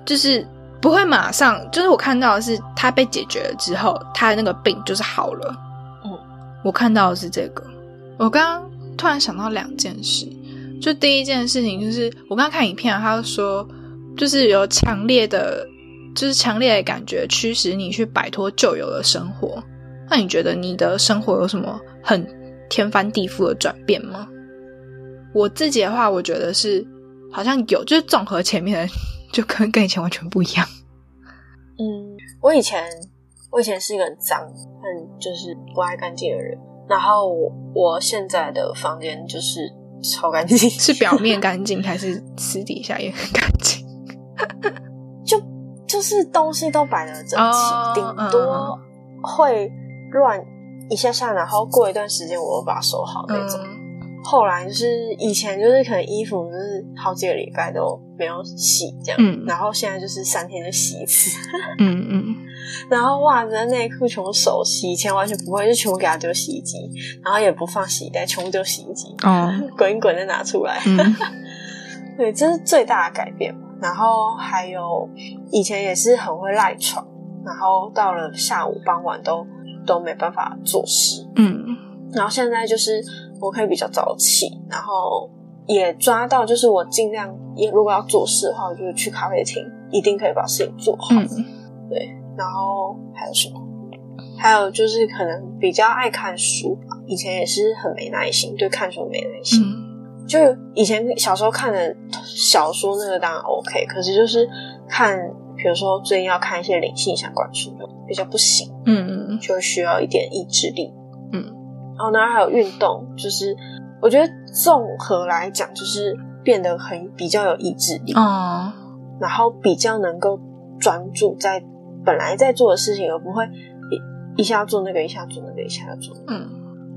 就是不会马上，就是我看到的是他被解决了之后，他的那个病就是好了。嗯，我看到的是这个。我刚刚突然想到两件事，就第一件事情就是我刚刚看影片，他说就是有强烈的，就是强烈的感觉驱使你去摆脱旧有的生活。那你觉得你的生活有什么很天翻地覆的转变吗？我自己的话，我觉得是好像有，就是综合前面的，就跟跟以前完全不一样。嗯，我以前我以前是一个很脏、很就是不爱干净的人，然后我现在的房间就是超干净，是表 面干净还是私底下也很干净？就就是东西都摆的整齐，顶多会。乱一下下，然后过一段时间我又把它收好那种。后来就是以前就是可能衣服就是好几个礼拜都没有洗这样，然后现在就是三天就洗一次。嗯嗯。然后袜子、内裤全部手洗，以前完全不会，就全部给它丢洗衣机，然后也不放洗衣袋，全部丢洗衣机。哦。滚一滚再拿出来。对，这是最大的改变。然后还有以前也是很会赖床，然后到了下午傍晚都。都没办法做事，嗯，然后现在就是我可以比较早起，然后也抓到，就是我尽量也如果要做事的话，我就去咖啡厅，一定可以把事情做好。对，然后还有什么？还有就是可能比较爱看书，以前也是很没耐心，对看书没耐心。就以前小时候看的小说，那个当然 OK，可是就是看，比如说最近要看一些灵性相关书，比较不行。嗯。就需要一点意志力，嗯，然后呢还有运动，就是我觉得综合来讲，就是变得很比较有意志力哦，然后比较能够专注在本来在做的事情，而不会一一下做那个，一下做那个，一下做。嗯，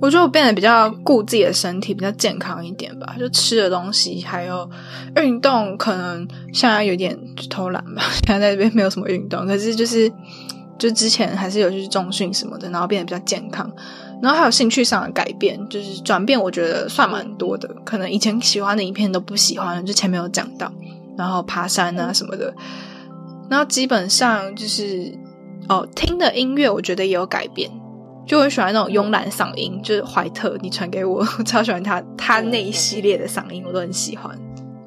我觉得我变得比较顾自己的身体，比较健康一点吧，就吃的东西还有运动，可能现在有点偷懒吧，现在在这边没有什么运动，可是就是。就之前还是有去重训什么的，然后变得比较健康，然后还有兴趣上的改变，就是转变，我觉得算蛮多的。可能以前喜欢的影片都不喜欢了，就前面有讲到，然后爬山啊什么的，然后基本上就是哦，听的音乐我觉得也有改变，就很喜欢那种慵懒嗓音，就是怀特，你传给我，我超喜欢他他那一系列的嗓音，我都很喜欢。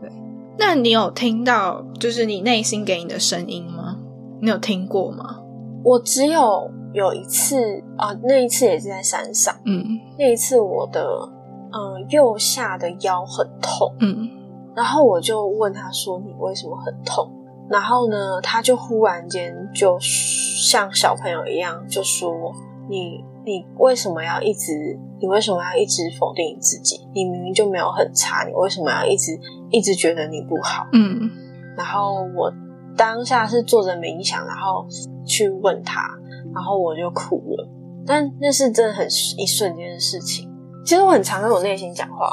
对，那你有听到就是你内心给你的声音吗？你有听过吗？我只有有一次啊，那一次也是在山上。嗯，那一次我的嗯右下的腰很痛。嗯，然后我就问他说：“你为什么很痛？”然后呢，他就忽然间就像小朋友一样就说：“你你为什么要一直？你为什么要一直否定你自己？你明明就没有很差，你为什么要一直一直觉得你不好？”嗯，然后我。当下是做着冥想，然后去问他，然后我就哭了。但那是真的很一瞬间的事情。其实我很常跟我内心讲话。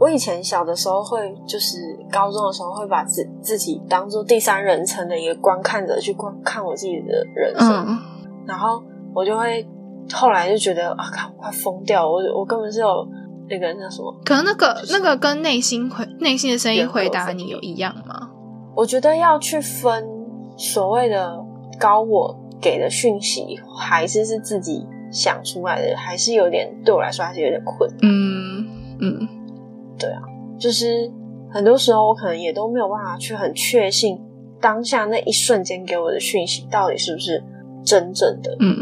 我以前小的时候会，就是高中的时候会把自自己当做第三人称的一个观看者去观看我自己的人生，然后我就会后来就觉得啊，快疯掉，我我根本是有那个那什么？可能那个那个跟内心回内心的声音回答你有一样吗？我觉得要去分所谓的高我给的讯息，还是是自己想出来的，还是有点对我来说还是有点困难。嗯嗯，对啊。就是很多时候我可能也都没有办法去很确信当下那一瞬间给我的讯息到底是不是真正的。嗯，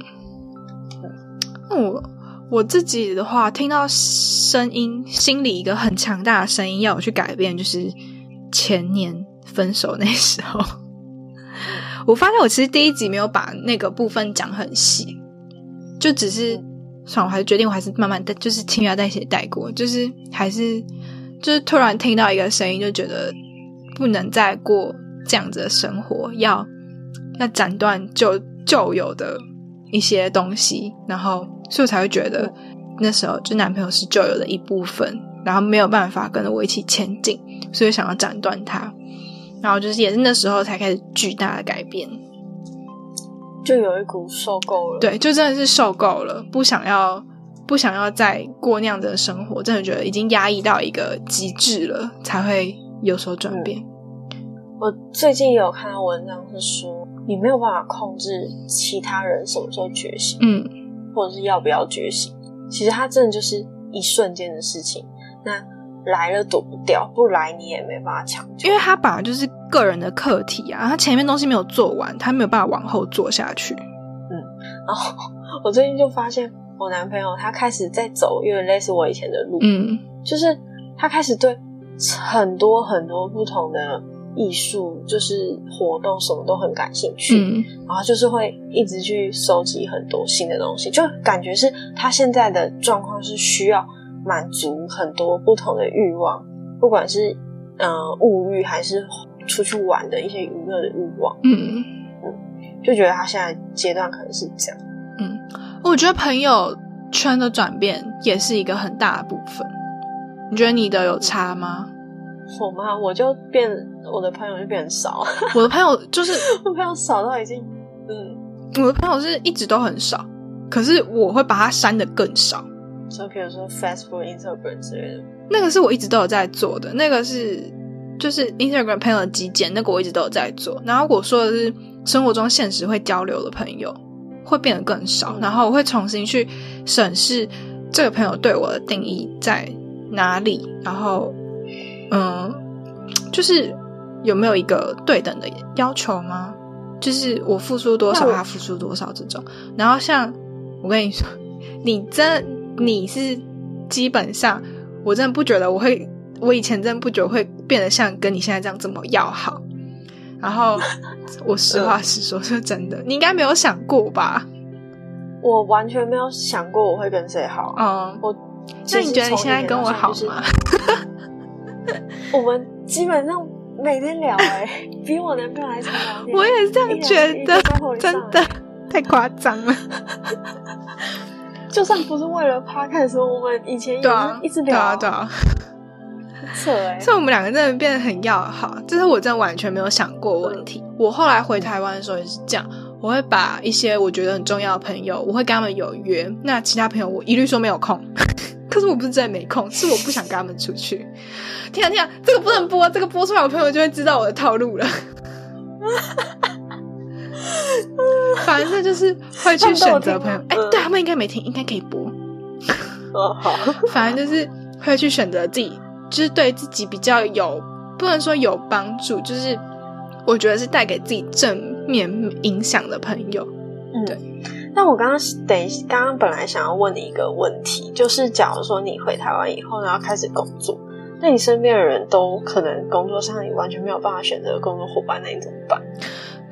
我我自己的话，听到声音，心里一个很强大的声音要我去改变，就是前年分手那时候，我发现我其实第一集没有把那个部分讲很细，就只是。算，我还是决定，我还是慢慢的，就是轻描淡写带过，就是还是就是突然听到一个声音，就觉得不能再过这样子的生活，要要斩断旧旧有的一些东西，然后所以我才会觉得那时候就男朋友是旧有的一部分，然后没有办法跟着我一起前进，所以想要斩断他，然后就是也是那时候才开始巨大的改变。就有一股受够了，对，就真的是受够了，不想要，不想要再过那样的生活，真的觉得已经压抑到一个极致了，才会有所转变。我最近有看到文章是说，你没有办法控制其他人什么时候觉醒，嗯，或者是要不要觉醒，其实它真的就是一瞬间的事情。那。来了躲不掉，不来你也没办法抢救，因为他本来就是个人的课题啊，他前面东西没有做完，他没有办法往后做下去。嗯，然后 我最近就发现我男朋友他开始在走，有点类似我以前的路，嗯，就是他开始对很多很多不同的艺术，就是活动什么都很感兴趣，嗯，然后就是会一直去收集很多新的东西，就感觉是他现在的状况是需要。满足很多不同的欲望，不管是嗯物欲还是出去玩的一些娱乐的欲望，嗯嗯，就觉得他现在阶段可能是这样。嗯，我觉得朋友圈的转变也是一个很大的部分。你觉得你的有差吗？我妈？我就变，我的朋友就变少。我的朋友就是我朋友少到已经，嗯，我的朋友是一直都很少，可是我会把他删的更少。就比如说 Facebook、Instagram 之类的，那个是我一直都有在做的。那个是就是 Instagram 朋友的极简，那个我一直都有在做。然后我说的是生活中现实会交流的朋友会变得更少，然后我会重新去审视这个朋友对我的定义在哪里，然后嗯，就是有没有一个对等的要求吗？就是我付出多少，他付出多少这种。然后像我跟你说，你真。你是基本上，我真的不觉得我会，我以前真的不觉得会变得像跟你现在这样这么要好。然后 我实话实说，是真的，你应该没有想过吧？我完全没有想过我会跟谁好。嗯，我那你觉得你现在跟我好吗？我们基本上每天聊，哎，比我男朋友还常聊天。我也是这样觉得，真的太夸张了。就算不是为了 podcast，我们以前也是一直聊啊，对啊，扯哎！所以我们两个真的变得很要好，这是我真的完全没有想过问题。我后来回台湾的时候也是这样，我会把一些我觉得很重要的朋友，我会跟他们有约，那其他朋友我一律说没有空。可是我不是真的没空，是我不想跟他们出去。天啊天啊，这个不能播，这个播出来，我朋友就会知道我的套路了。反正就是会去选择朋友，哎，对他们应该没听，应该可以播。哦，好。反正就是会去选择自己，就是对自己比较有，不能说有帮助，就是我觉得是带给自己正面影响的朋友。嗯，对。那我刚刚等，刚刚本来想要问你一个问题，就是假如说你回台湾以后，然后开始工作，那你身边的人都可能工作上你完全没有办法选择工作伙伴，那你怎么办？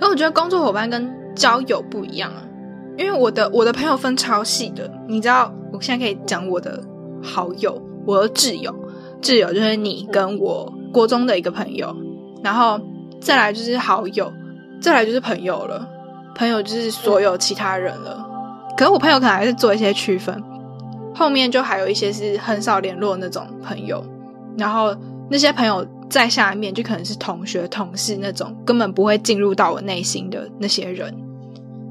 因为我觉得工作伙伴跟交友不一样啊，因为我的我的朋友分超细的，你知道，我现在可以讲我的好友，我的挚友，挚友就是你跟我国中的一个朋友，然后再来就是好友，再来就是朋友了，朋友就是所有其他人了。可是我朋友可能还是做一些区分，后面就还有一些是很少联络那种朋友，然后那些朋友。在下面就可能是同学、同事那种，根本不会进入到我内心的那些人。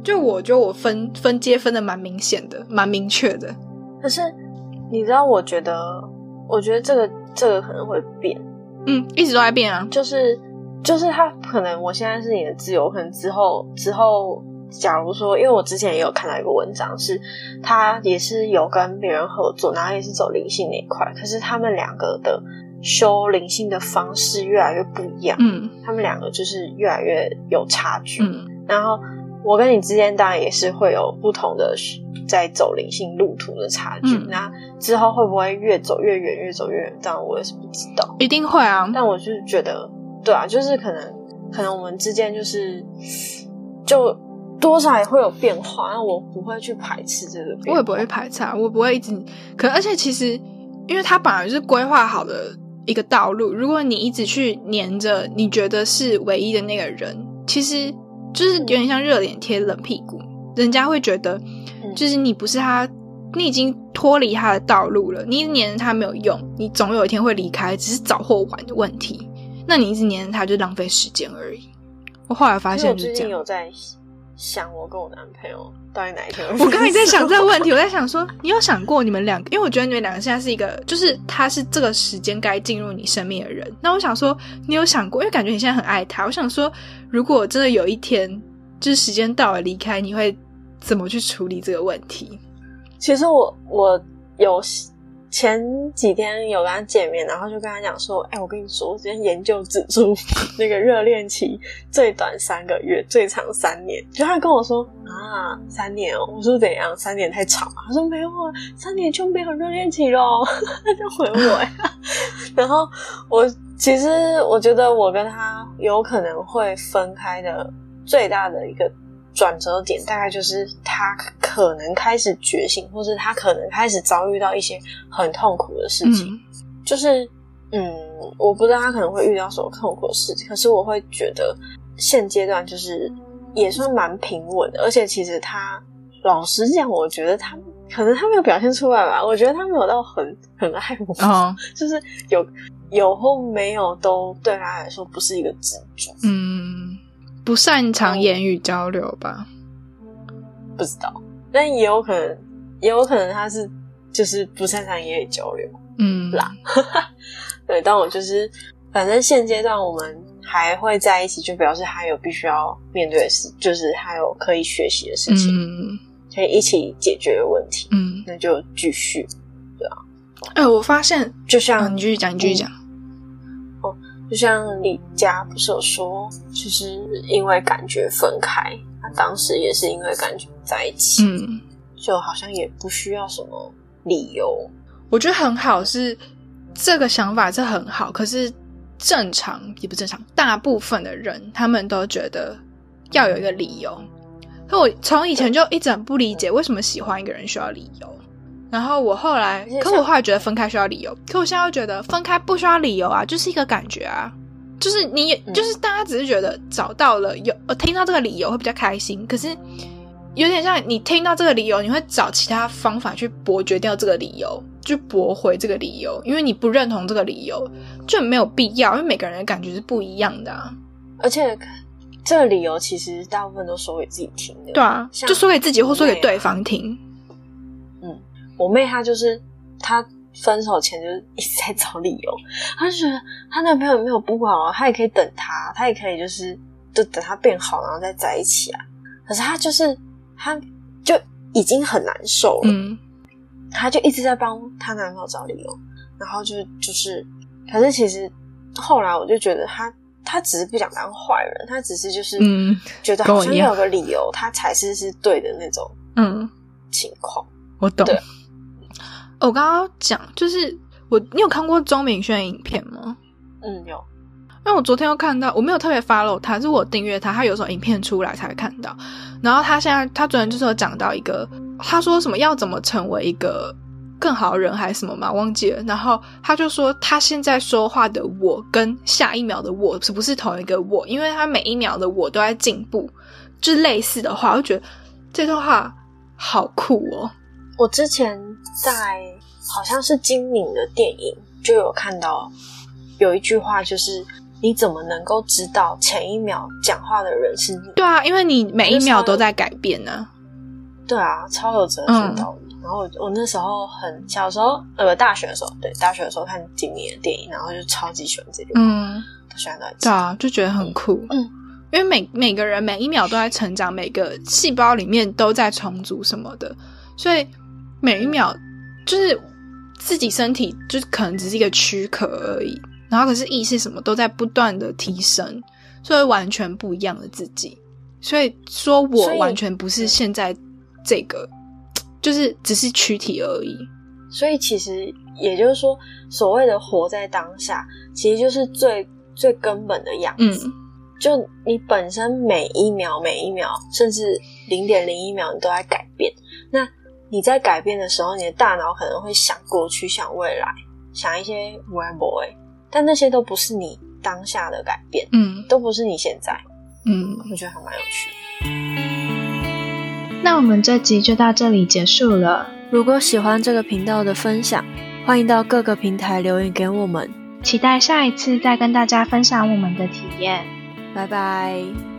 就我觉得我分分阶分的蛮明显的，蛮明确的。可是你知道，我觉得，我觉得这个这个可能会变。嗯，一直都在变啊。就是就是他可能我现在是你的自由，可能之后之后，假如说，因为我之前也有看到一个文章，是他也是有跟别人合作，然后也是走灵性那一块，可是他们两个的。修灵性的方式越来越不一样。嗯，他们两个就是越来越有差距。嗯，然后我跟你之间当然也是会有不同的在走灵性路途的差距。那之后会不会越走越远，越走越远？当然我也是不知道，一定会啊。但我就是觉得，对啊，就是可能可能我们之间就是就。多少也会有变化，那我不会去排斥这个。我也不会排斥，我不会一直。可而且其实，因为它本来就是规划好的一个道路，如果你一直去黏着你觉得是唯一的那个人，其实就是有点像热脸贴冷屁股。人家会觉得，就是你不是他，你已经脱离他的道路了。你一直黏着他没有用，你总有一天会离开，只是早或晚的问题。那你一直黏着他，就浪费时间而已。我后来发现，最近有在。想我跟我男朋友到底哪一天？我刚才在想这个问题，我在想说，你有想过你们两个？因为我觉得你们两个现在是一个，就是他是这个时间该进入你生命的人。那我想说，你有想过？因为感觉你现在很爱他。我想说，如果真的有一天，就是时间到了离开，你会怎么去处理这个问题？其实我我有。前几天有跟他见面，然后就跟他讲说：“哎，我跟你说，我今天研究指出，那个热恋期最短三个月，最长三年。”就他跟我说：“啊，三年哦。”我说：“怎样？三年太长了他说：“没有啊，三年就没有热恋期喽。”他就回我呀。然后我其实我觉得我跟他有可能会分开的最大的一个。转折点大概就是他可能开始觉醒，或是他可能开始遭遇到一些很痛苦的事情。就是嗯，我不知道他可能会遇到什么痛苦的事情，可是我会觉得现阶段就是也算蛮平稳的。而且其实他老实讲，我觉得他可能他没有表现出来吧。我觉得他没有到很很爱我，就是有有或没有都对他来说不是一个执着。嗯。不擅长言语交流吧？不知道，但也有可能，也有可能他是就是不擅长言语交流，嗯啦。对，但我就是，反正现阶段我们还会在一起，就表示还有必须要面对的事，就是还有可以学习的事情，嗯可以一起解决的问题。嗯，那就继续，对啊。哎，我发现，就像你继续讲，你继续讲。就像李佳不是有说，就是因为感觉分开，他当时也是因为感觉在一起，嗯，就好像也不需要什么理由。我觉得很好，是这个想法是很好，可是正常也不正常，大部分的人他们都觉得要有一个理由。可我从以前就一直很不理解，为什么喜欢一个人需要理由。然后我后来，可我后来觉得分开需要理由，可我现在又觉得分开不需要理由啊，就是一个感觉啊，就是你，就是大家只是觉得找到了有，我听到这个理由会比较开心，可是有点像你听到这个理由，你会找其他方法去驳绝掉这个理由，去驳回这个理由，因为你不认同这个理由，就没有必要，因为每个人的感觉是不一样的啊，而且这个理由其实大部分都说给自己听的，对啊，就说给自己或说给对方听。我妹她就是她分手前就是一直在找理由，她就觉得她男朋友没有不好，她也可以等他，她也可以就是就等他变好然后再在一起啊。可是她就是她就已经很难受了，嗯，她就一直在帮她男朋友找理由，然后就就是，可是其实后来我就觉得她她只是不想当坏人，她只是就是嗯觉得好像有个理由，她才是是对的那种嗯情况，我懂。我刚刚讲就是我，你有看过钟明轩的影片吗？嗯，有。因为我昨天又看到，我没有特别 follow 他，是我订阅他，他有时候影片出来才会看到。然后他现在，他昨天就是有讲到一个，他说什么要怎么成为一个更好的人还是什么嘛，忘记了。然后他就说他现在说话的我跟下一秒的我是不是同一个我？因为他每一秒的我都在进步，就是类似的话，我就觉得这段话好酷哦。我之前在好像是金敏的电影就有看到有一句话，就是你怎么能够知道前一秒讲话的人是你？对啊，因为你每一秒都在改变呢。对啊，超有哲学道理。然后我那时候很小时候，呃，大学的时候，对，大学的时候看金敏的电影，然后就超级喜欢这句话，嗯，喜欢在对啊，就觉得很酷。嗯，因为每每个人每一秒都在成长，每个细胞里面都在重组什么的，所以。每一秒，就是自己身体就是可能只是一个躯壳而已，然后可是意识什么都在不断的提升，所以完全不一样的自己。所以说我完全不是现在这个，就是只是躯体而已。所以其实也就是说，所谓的活在当下，其实就是最最根本的样子。就你本身每一秒每一秒，甚至零点零一秒，你都在改变。那你在改变的时候，你的大脑可能会想过去、想未来、想一些 why boy，但那些都不是你当下的改变，嗯，都不是你现在，嗯，我觉得还蛮有趣。那我们这集就到这里结束了。如果喜欢这个频道的分享，欢迎到各个平台留言给我们，期待下一次再跟大家分享我们的体验。拜拜。